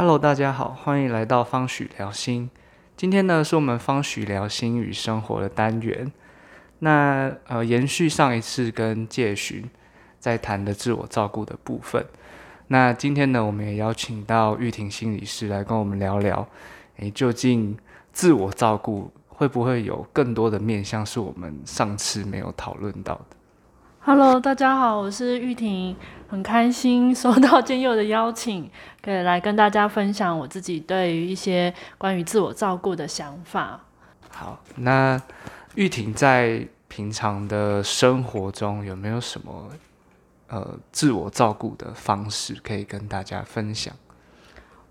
Hello，大家好，欢迎来到方许聊心。今天呢，是我们方许聊心与生活的单元。那呃，延续上一次跟介寻在谈的自我照顾的部分。那今天呢，我们也邀请到玉婷心理师来跟我们聊聊，诶，究竟自我照顾会不会有更多的面向是我们上次没有讨论到的？Hello，大家好，我是玉婷，很开心收到建佑的邀请，可以来跟大家分享我自己对于一些关于自我照顾的想法。好，那玉婷在平常的生活中有没有什么呃自我照顾的方式可以跟大家分享？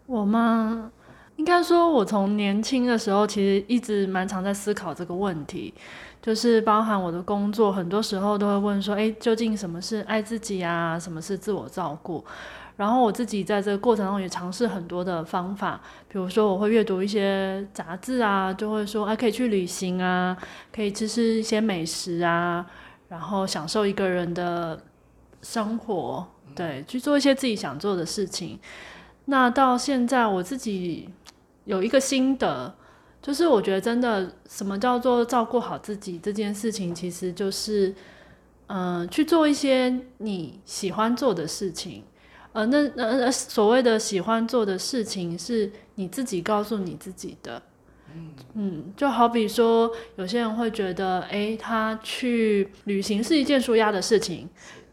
我吗？应该说，我从年轻的时候其实一直蛮常在思考这个问题，就是包含我的工作，很多时候都会问说：“诶，究竟什么是爱自己啊？什么是自我照顾？”然后我自己在这个过程中也尝试很多的方法，比如说我会阅读一些杂志啊，就会说：“哎，可以去旅行啊，可以吃吃一些美食啊，然后享受一个人的生活，对，去做一些自己想做的事情。”那到现在我自己。有一个心得，就是我觉得真的，什么叫做照顾好自己这件事情，其实就是，嗯，去做一些你喜欢做的事情。呃，那那所谓的喜欢做的事情，是你自己告诉你自己的。嗯，就好比说，有些人会觉得，哎，他去旅行是一件舒压的事情。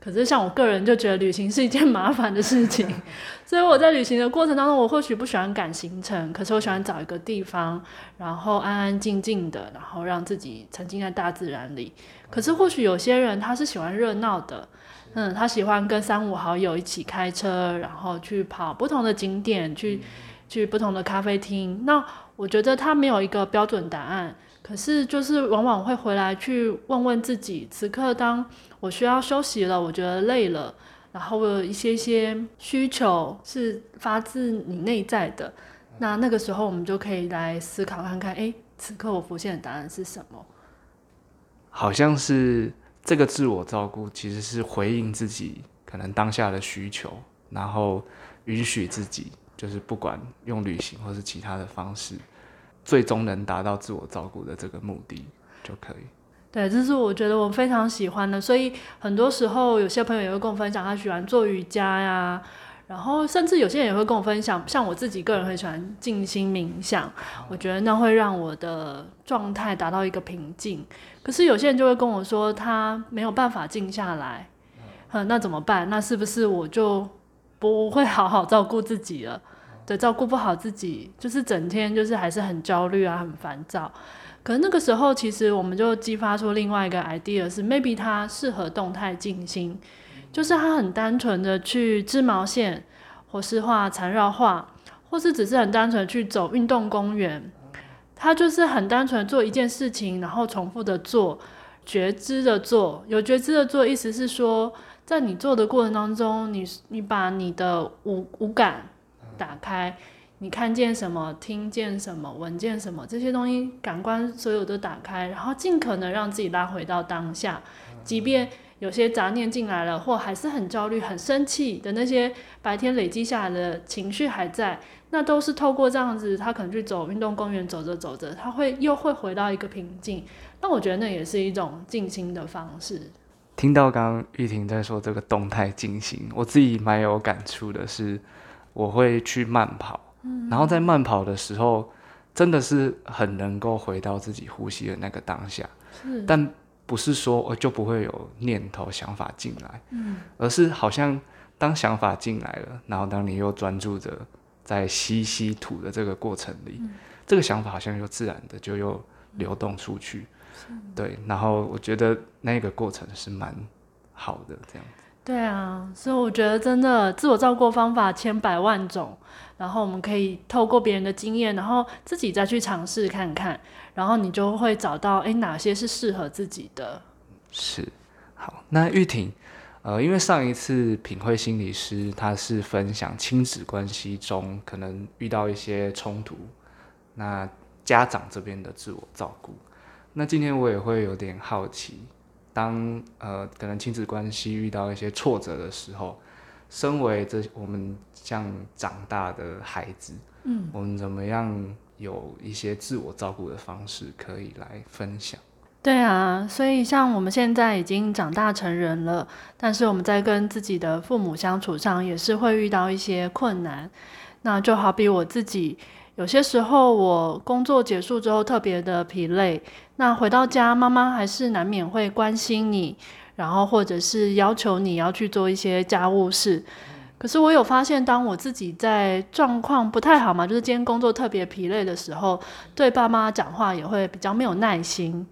可是像我个人就觉得旅行是一件麻烦的事情，所以我在旅行的过程当中，我或许不喜欢赶行程，可是我喜欢找一个地方，然后安安静静的，然后让自己沉浸在大自然里。可是或许有些人他是喜欢热闹的，嗯，他喜欢跟三五好友一起开车，然后去跑不同的景点，去去不同的咖啡厅。那我觉得他没有一个标准答案。可是，就是往往会回来去问问自己，此刻当我需要休息了，我觉得累了，然后我有一些些需求是发自你内在的，那那个时候我们就可以来思考看看，哎，此刻我浮现的答案是什么？好像是这个自我照顾其实是回应自己可能当下的需求，然后允许自己，就是不管用旅行或是其他的方式。最终能达到自我照顾的这个目的就可以。对，这是我觉得我非常喜欢的。所以很多时候，有些朋友也会跟我分享，他喜欢做瑜伽呀，然后甚至有些人也会跟我分享，像我自己个人很喜欢静心冥想，我觉得那会让我的状态达到一个平静。可是有些人就会跟我说，他没有办法静下来，嗯，那怎么办？那是不是我就不会好好照顾自己了？对，照顾不好自己，就是整天就是还是很焦虑啊，很烦躁。可是那个时候，其实我们就激发出另外一个 idea，是 maybe 他适合动态静心，就是他很单纯的去织毛线，或是画缠绕画，或是只是很单纯去走运动公园。他就是很单纯做一件事情，然后重复的做，觉知的做。有觉知的做，意思是说，在你做的过程当中，你你把你的五五感。打开，你看见什么，听见什么，闻见什么，这些东西感官所有都打开，然后尽可能让自己拉回到当下。即便有些杂念进来了，或还是很焦虑、很生气的那些白天累积下来的情绪还在，那都是透过这样子，他可能去走运动公园，走着走着，他会又会回到一个平静。那我觉得那也是一种静心的方式。听到刚刚玉婷在说这个动态静心，我自己蛮有感触的，是。我会去慢跑，然后在慢跑的时候，真的是很能够回到自己呼吸的那个当下。但不是说我就不会有念头、想法进来，而是好像当想法进来了，然后当你又专注着在吸吸吐的这个过程里，这个想法好像又自然的就又流动出去。对，然后我觉得那个过程是蛮好的，这样子。对啊，所以我觉得真的自我照顾方法千百万种，然后我们可以透过别人的经验，然后自己再去尝试看看，然后你就会找到哎哪些是适合自己的。是，好，那玉婷，呃，因为上一次品慧心理师他是分享亲子关系中可能遇到一些冲突，那家长这边的自我照顾，那今天我也会有点好奇。当呃可能亲子关系遇到一些挫折的时候，身为这我们像长大的孩子，嗯，我们怎么样有一些自我照顾的方式可以来分享？对啊，所以像我们现在已经长大成人了，但是我们在跟自己的父母相处上，也是会遇到一些困难。那就好比我自己，有些时候我工作结束之后特别的疲累，那回到家，妈妈还是难免会关心你，然后或者是要求你要去做一些家务事。可是我有发现，当我自己在状况不太好嘛，就是今天工作特别疲累的时候，对爸妈讲话也会比较没有耐心。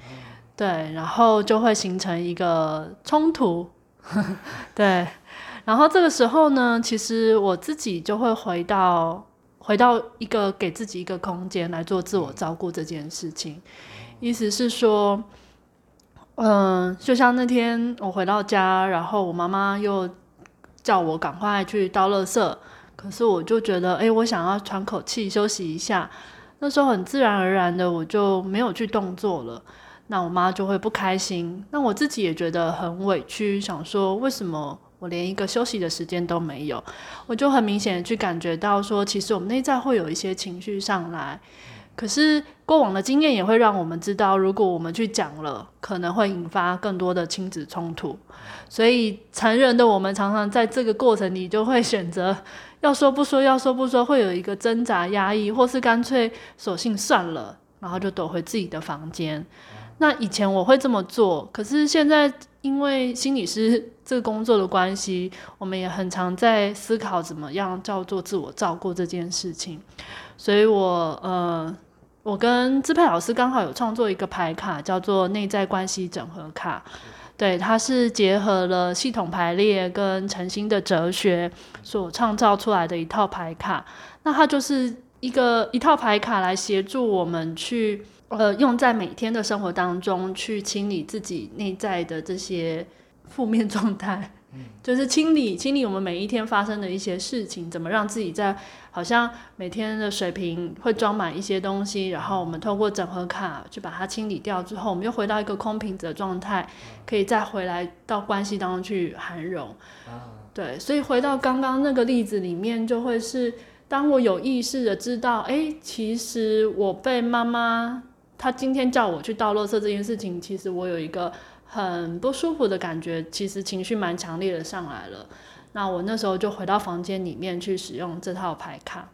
对，然后就会形成一个冲突，对，然后这个时候呢，其实我自己就会回到回到一个给自己一个空间来做自我照顾这件事情，意思是说，嗯，就像那天我回到家，然后我妈妈又叫我赶快去倒垃圾，可是我就觉得，哎，我想要喘口气休息一下，那时候很自然而然的我就没有去动作了。那我妈就会不开心，那我自己也觉得很委屈，想说为什么我连一个休息的时间都没有？我就很明显的去感觉到说，其实我们内在会有一些情绪上来，可是过往的经验也会让我们知道，如果我们去讲了，可能会引发更多的亲子冲突。所以成人的我们常常在这个过程里就会选择要说不说，要说不说，会有一个挣扎、压抑，或是干脆索性算了，然后就躲回自己的房间。那以前我会这么做，可是现在因为心理师这个工作的关系，我们也很常在思考怎么样叫做自我照顾这件事情。所以，我呃，我跟支配老师刚好有创作一个牌卡，叫做内在关系整合卡。对，它是结合了系统排列跟诚心的哲学所创造出来的一套牌卡。那它就是一个一套牌卡来协助我们去。呃，用在每天的生活当中去清理自己内在的这些负面状态，就是清理清理我们每一天发生的一些事情，怎么让自己在好像每天的水瓶会装满一些东西，然后我们透过整合卡去把它清理掉之后，我们又回到一个空瓶子的状态，可以再回来到关系当中去涵容。对，所以回到刚刚那个例子里面，就会是当我有意识的知道，哎，其实我被妈妈。她今天叫我去倒垃圾这件事情，其实我有一个很不舒服的感觉，其实情绪蛮强烈的上来了。那我那时候就回到房间里面去使用这套牌卡。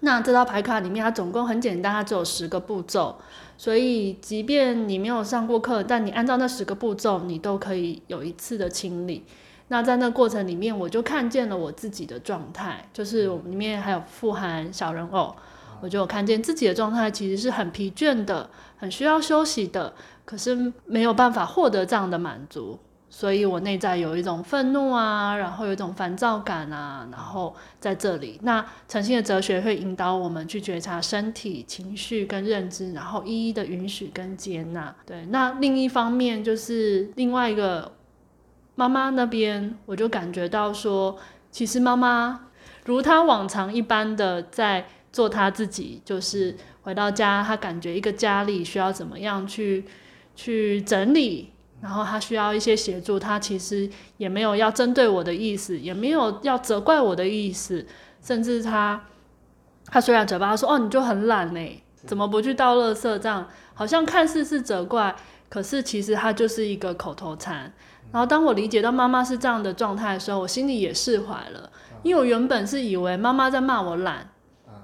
那这套牌卡里面，它总共很简单，它只有十个步骤，所以即便你没有上过课，但你按照那十个步骤，你都可以有一次的清理。那在那过程里面，我就看见了我自己的状态，就是里面还有富含小人偶。我就看见自己的状态其实是很疲倦的，很需要休息的，可是没有办法获得这样的满足，所以我内在有一种愤怒啊，然后有一种烦躁感啊，然后在这里，那诚信的哲学会引导我们去觉察身体、情绪跟认知，然后一一的允许跟接纳。对，那另一方面就是另外一个妈妈那边，我就感觉到说，其实妈妈如她往常一般的在。做她自己，就是回到家，他感觉一个家里需要怎么样去去整理，然后他需要一些协助，他其实也没有要针对我的意思，也没有要责怪我的意思，甚至他他虽然嘴巴说哦你就很懒呢，怎么不去倒垃圾？这样好像看似是责怪，可是其实他就是一个口头禅。然后当我理解到妈妈是这样的状态的时候，我心里也释怀了，因为我原本是以为妈妈在骂我懒。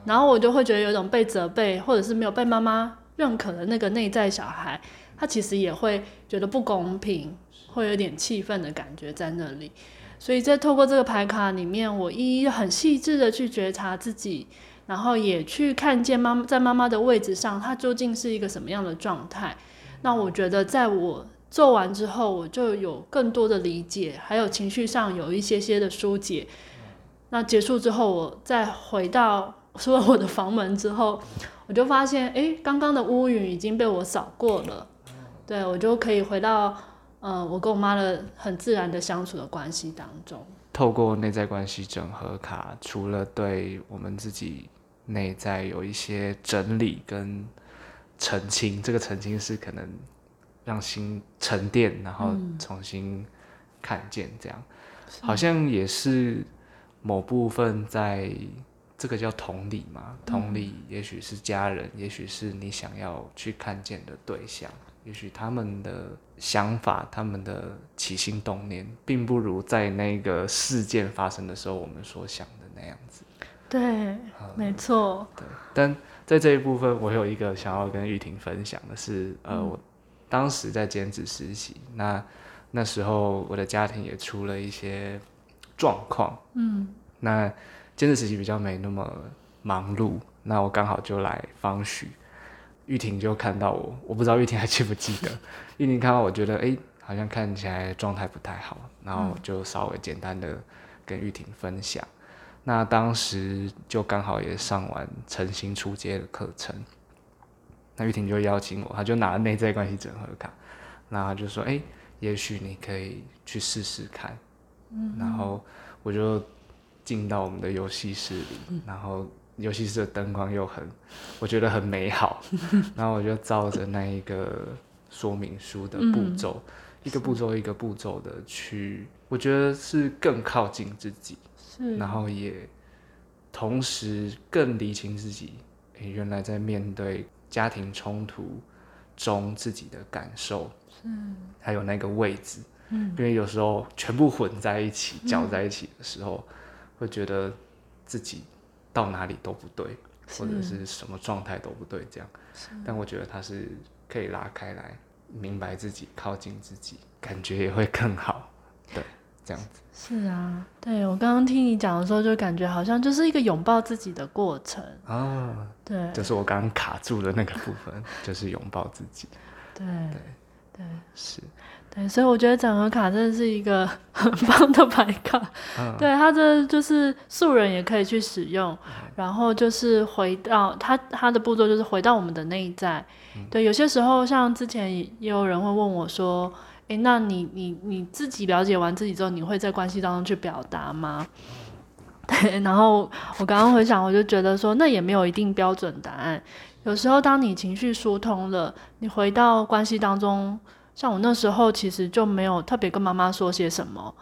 然后我就会觉得有一种被责备，或者是没有被妈妈认可的那个内在小孩，他其实也会觉得不公平，会有点气愤的感觉在那里。所以在透过这个牌卡里面，我一一很细致的去觉察自己，然后也去看见妈妈在妈妈的位置上，她究竟是一个什么样的状态。那我觉得在我做完之后，我就有更多的理解，还有情绪上有一些些的疏解。那结束之后，我再回到。说我的房门之后，我就发现，哎，刚刚的乌云已经被我扫过了，对我就可以回到，呃，我跟我妈的很自然的相处的关系当中。透过内在关系整合卡，除了对我们自己内在有一些整理跟澄清，这个澄清是可能让心沉淀，然后重新看见这样。好像也是某部分在这个叫同理嘛，同理，也许是家人，也许是你想要去看见的对象，也许他们的想法、他们的起心动念，并不如在那个事件发生的时候我们所想的那样子。对，没错。对，但在这一部分，我有一个想要跟玉婷分享的是，呃，我当时在兼职实习，那那时候我的家庭也出了一些状况，嗯，那兼职实习比较没那么忙碌，那我刚好就来方许，玉婷就看到我，我不知道玉婷还记不记得，玉婷看到我觉得，哎，好像看起来状态不太好，然后就稍微简单的跟玉婷分享。那当时就刚好也上完诚心出街的课程，那玉婷就邀请我，她就拿了内在关系整合卡，然后就说：“哎，也许你可以去试试看。”嗯，然后我就进到我们的游戏室里，然后游戏室的灯光又很，我觉得很美好，然后我就照着那一个说明书的步骤，一个步骤一个步骤的去，我觉得是更靠近自己。然后也同时更理清自己，原来在面对家庭冲突中自己的感受，嗯，还有那个位置，嗯，因为有时候全部混在一起、搅在一起的时候，会觉得自己到哪里都不对，或者是什么状态都不对，这样。但我觉得他是可以拉开来，明白自己，靠近自己，感觉也会更好。对。这样子是啊，对我刚刚听你讲的时候，就感觉好像就是一个拥抱自己的过程啊。对，就是我刚刚卡住的那个部分，就是拥抱自己。对对对，是，对，所以我觉得整合卡真的是一个 很棒的牌卡。对，它这就是素人也可以去使用，然后就是回到它它的步骤，就是回到我们的内在。对，有些时候像之前也有人会问我说。诶，那你你你自己了解完自己之后，你会在关系当中去表达吗？对，然后我刚刚回想，我就觉得说，那也没有一定标准答案。有时候，当你情绪疏通了，你回到关系当中，像我那时候其实就没有特别跟妈妈说些什么，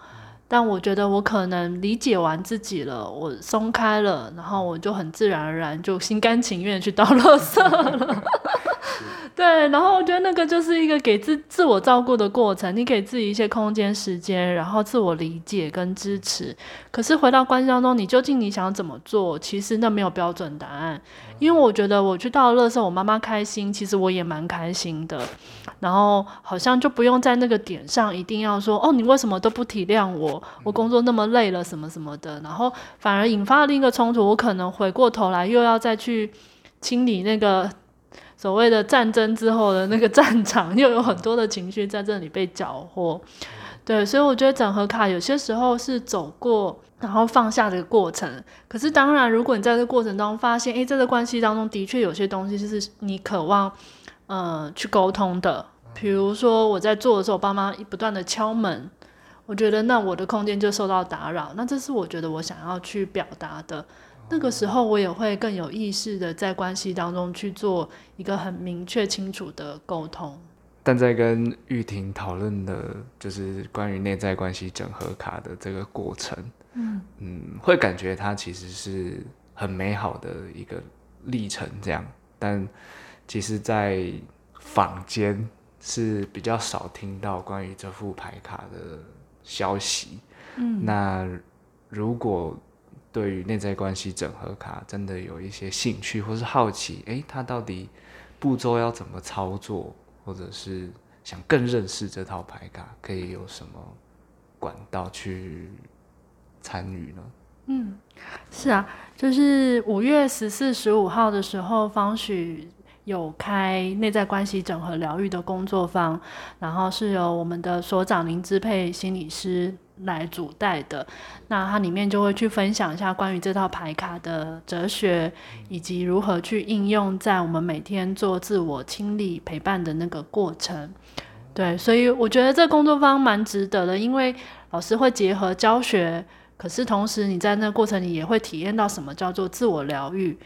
但我觉得我可能理解完自己了，我松开了，然后我就很自然而然就心甘情愿去倒垃圾了。对，然后我觉得那个就是一个给自自我照顾的过程，你给自己一些空间、时间，然后自我理解跟支持。可是回到关系当中，你究竟你想怎么做？其实那没有标准答案，因为我觉得我去到了乐色，我妈妈开心，其实我也蛮开心的。然后好像就不用在那个点上一定要说哦，你为什么都不体谅我？我工作那么累了，什么什么的。然后反而引发了另一个冲突，我可能回过头来又要再去清理那个。所谓的战争之后的那个战场，又有很多的情绪在这里被搅和，对，所以我觉得整合卡有些时候是走过然后放下的过程。可是当然，如果你在这个过程当中发现，诶，这个关系当中的确有些东西就是你渴望，呃，去沟通的。比如说我在做的时候，爸妈不断的敲门，我觉得那我的空间就受到打扰，那这是我觉得我想要去表达的。那个时候，我也会更有意识的在关系当中去做一个很明确清楚的沟通。但在跟玉婷讨论的，就是关于内在关系整合卡的这个过程，嗯嗯，会感觉它其实是很美好的一个历程，这样。但其实，在坊间是比较少听到关于这副牌卡的消息。嗯，那如果。对于内在关系整合卡，真的有一些兴趣或是好奇，诶，他到底步骤要怎么操作，或者是想更认识这套牌卡，可以有什么管道去参与呢？嗯，是啊，就是五月十四、十五号的时候，方许有开内在关系整合疗愈的工作坊，然后是由我们的所长林支配心理师。来主带的，那它里面就会去分享一下关于这套牌卡的哲学，以及如何去应用在我们每天做自我清理陪伴的那个过程。对，所以我觉得这工作方蛮值得的，因为老师会结合教学，可是同时你在那个过程里也会体验到什么叫做自我疗愈。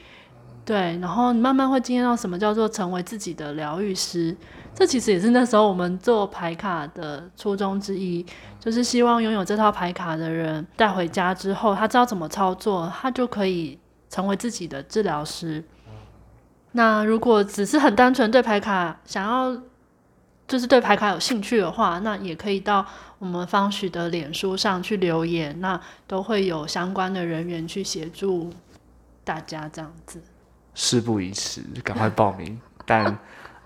对，然后你慢慢会经验到什么叫做成为自己的疗愈师。这其实也是那时候我们做牌卡的初衷之一，就是希望拥有这套牌卡的人带回家之后，他知道怎么操作，他就可以成为自己的治疗师。那如果只是很单纯对牌卡想要，就是对牌卡有兴趣的话，那也可以到我们方许的脸书上去留言，那都会有相关的人员去协助大家这样子。事不宜迟，赶快报名。但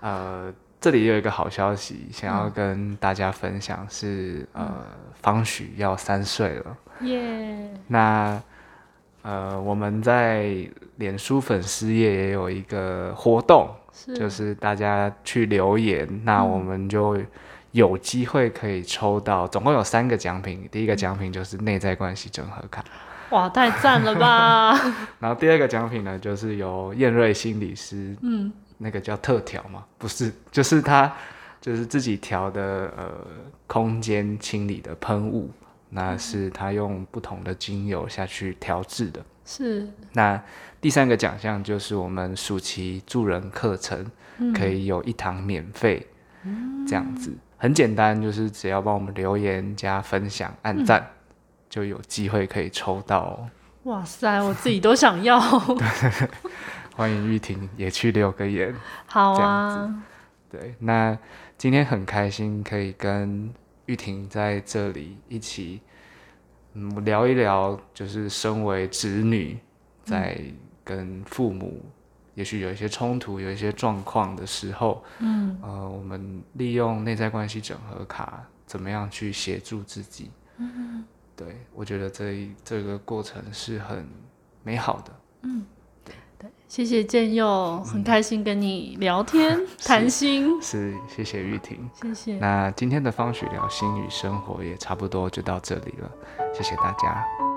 呃，这里有一个好消息，想要跟大家分享是，呃，方许要三岁了。耶！那呃，我们在脸书粉丝页也有一个活动，就是大家去留言，那我们就有机会可以抽到，总共有三个奖品。第一个奖品就是内在关系整合卡。哇，太赞了吧！然后第二个奖品呢，就是由燕瑞心理师，嗯，那个叫特调嘛，不是，就是他就是自己调的呃空间清理的喷雾，那是他用不同的精油下去调制的。是。那第三个奖项就是我们暑期助人课程，可以有一堂免费，这样子很简单，就是只要帮我们留言加分享按赞。就有机会可以抽到。哇塞，我自己都想要。欢迎玉婷也去留个言。好啊。对，那今天很开心可以跟玉婷在这里一起，嗯，聊一聊，就是身为子女在跟父母，也许有一些冲突、有一些状况的时候，嗯，呃，我们利用内在关系整合卡，怎么样去协助自己？嗯。对，我觉得这这个过程是很美好的。嗯，对，谢谢建佑，很开心跟你聊天 谈心。是，谢谢玉婷，谢谢。那今天的方许聊心与生活也差不多就到这里了，谢谢大家。